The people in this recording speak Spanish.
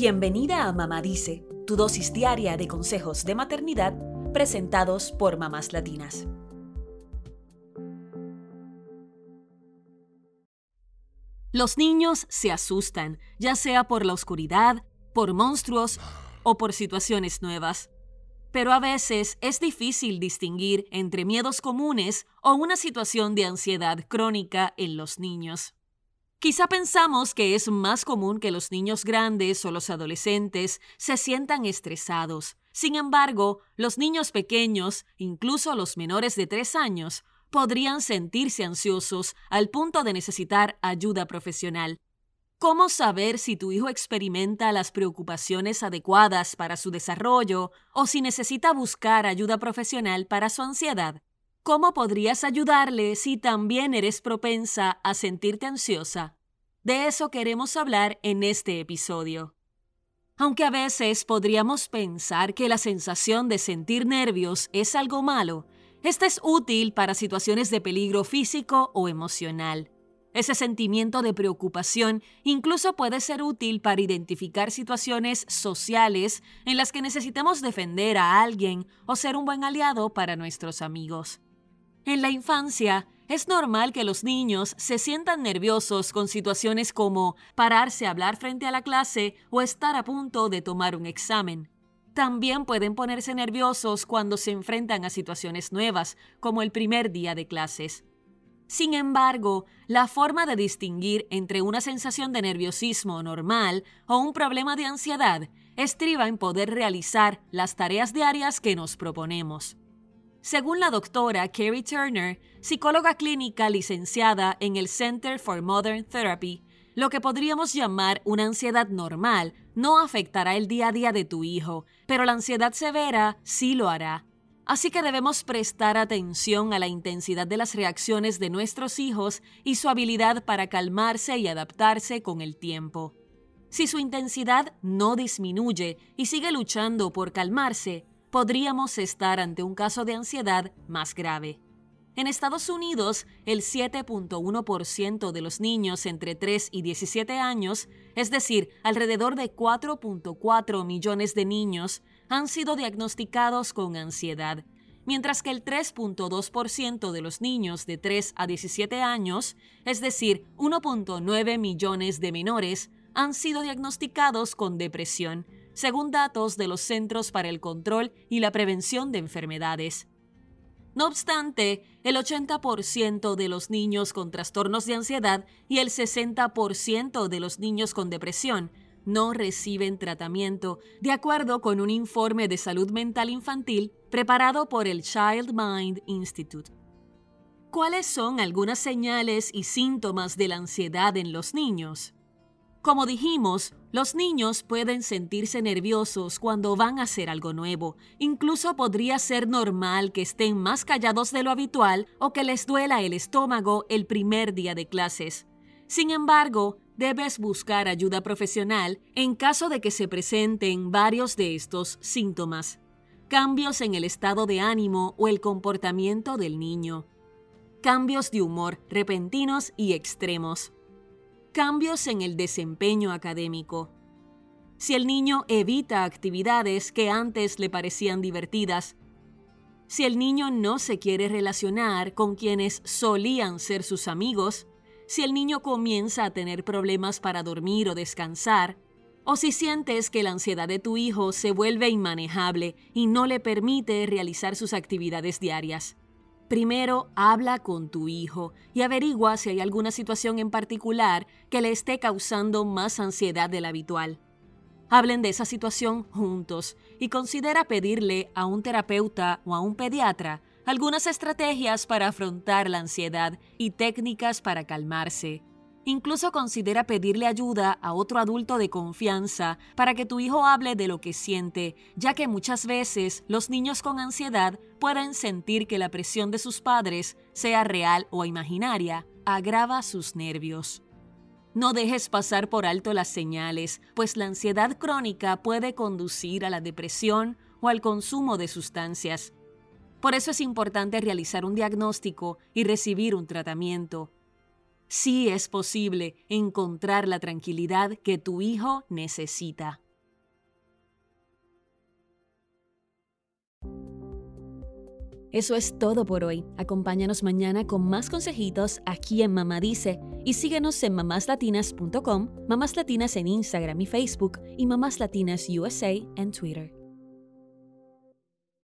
Bienvenida a Mamá Dice, tu dosis diaria de consejos de maternidad presentados por mamás latinas. Los niños se asustan, ya sea por la oscuridad, por monstruos o por situaciones nuevas. Pero a veces es difícil distinguir entre miedos comunes o una situación de ansiedad crónica en los niños. Quizá pensamos que es más común que los niños grandes o los adolescentes se sientan estresados. Sin embargo, los niños pequeños, incluso los menores de tres años, podrían sentirse ansiosos al punto de necesitar ayuda profesional. ¿Cómo saber si tu hijo experimenta las preocupaciones adecuadas para su desarrollo o si necesita buscar ayuda profesional para su ansiedad? ¿Cómo podrías ayudarle si también eres propensa a sentirte ansiosa? De eso queremos hablar en este episodio. Aunque a veces podríamos pensar que la sensación de sentir nervios es algo malo, esta es útil para situaciones de peligro físico o emocional. Ese sentimiento de preocupación incluso puede ser útil para identificar situaciones sociales en las que necesitemos defender a alguien o ser un buen aliado para nuestros amigos. En la infancia, es normal que los niños se sientan nerviosos con situaciones como pararse a hablar frente a la clase o estar a punto de tomar un examen. También pueden ponerse nerviosos cuando se enfrentan a situaciones nuevas, como el primer día de clases. Sin embargo, la forma de distinguir entre una sensación de nerviosismo normal o un problema de ansiedad estriba en poder realizar las tareas diarias que nos proponemos. Según la doctora Carrie Turner, psicóloga clínica licenciada en el Center for Modern Therapy, lo que podríamos llamar una ansiedad normal no afectará el día a día de tu hijo, pero la ansiedad severa sí lo hará. Así que debemos prestar atención a la intensidad de las reacciones de nuestros hijos y su habilidad para calmarse y adaptarse con el tiempo. Si su intensidad no disminuye y sigue luchando por calmarse, podríamos estar ante un caso de ansiedad más grave. En Estados Unidos, el 7.1% de los niños entre 3 y 17 años, es decir, alrededor de 4.4 millones de niños, han sido diagnosticados con ansiedad, mientras que el 3.2% de los niños de 3 a 17 años, es decir, 1.9 millones de menores, han sido diagnosticados con depresión, según datos de los Centros para el Control y la Prevención de Enfermedades. No obstante, el 80% de los niños con trastornos de ansiedad y el 60% de los niños con depresión no reciben tratamiento, de acuerdo con un informe de salud mental infantil preparado por el Child Mind Institute. ¿Cuáles son algunas señales y síntomas de la ansiedad en los niños? Como dijimos, los niños pueden sentirse nerviosos cuando van a hacer algo nuevo. Incluso podría ser normal que estén más callados de lo habitual o que les duela el estómago el primer día de clases. Sin embargo, debes buscar ayuda profesional en caso de que se presenten varios de estos síntomas. Cambios en el estado de ánimo o el comportamiento del niño. Cambios de humor repentinos y extremos cambios en el desempeño académico. Si el niño evita actividades que antes le parecían divertidas, si el niño no se quiere relacionar con quienes solían ser sus amigos, si el niño comienza a tener problemas para dormir o descansar, o si sientes que la ansiedad de tu hijo se vuelve inmanejable y no le permite realizar sus actividades diarias. Primero, habla con tu hijo y averigua si hay alguna situación en particular que le esté causando más ansiedad de la habitual. Hablen de esa situación juntos y considera pedirle a un terapeuta o a un pediatra algunas estrategias para afrontar la ansiedad y técnicas para calmarse. Incluso considera pedirle ayuda a otro adulto de confianza para que tu hijo hable de lo que siente, ya que muchas veces los niños con ansiedad pueden sentir que la presión de sus padres, sea real o imaginaria, agrava sus nervios. No dejes pasar por alto las señales, pues la ansiedad crónica puede conducir a la depresión o al consumo de sustancias. Por eso es importante realizar un diagnóstico y recibir un tratamiento sí es posible encontrar la tranquilidad que tu hijo necesita. Eso es todo por hoy. Acompáñanos mañana con más consejitos aquí en Mamá Dice y síguenos en mamáslatinas.com, Mamás Latinas en Instagram y Facebook y Mamás Latinas USA en Twitter.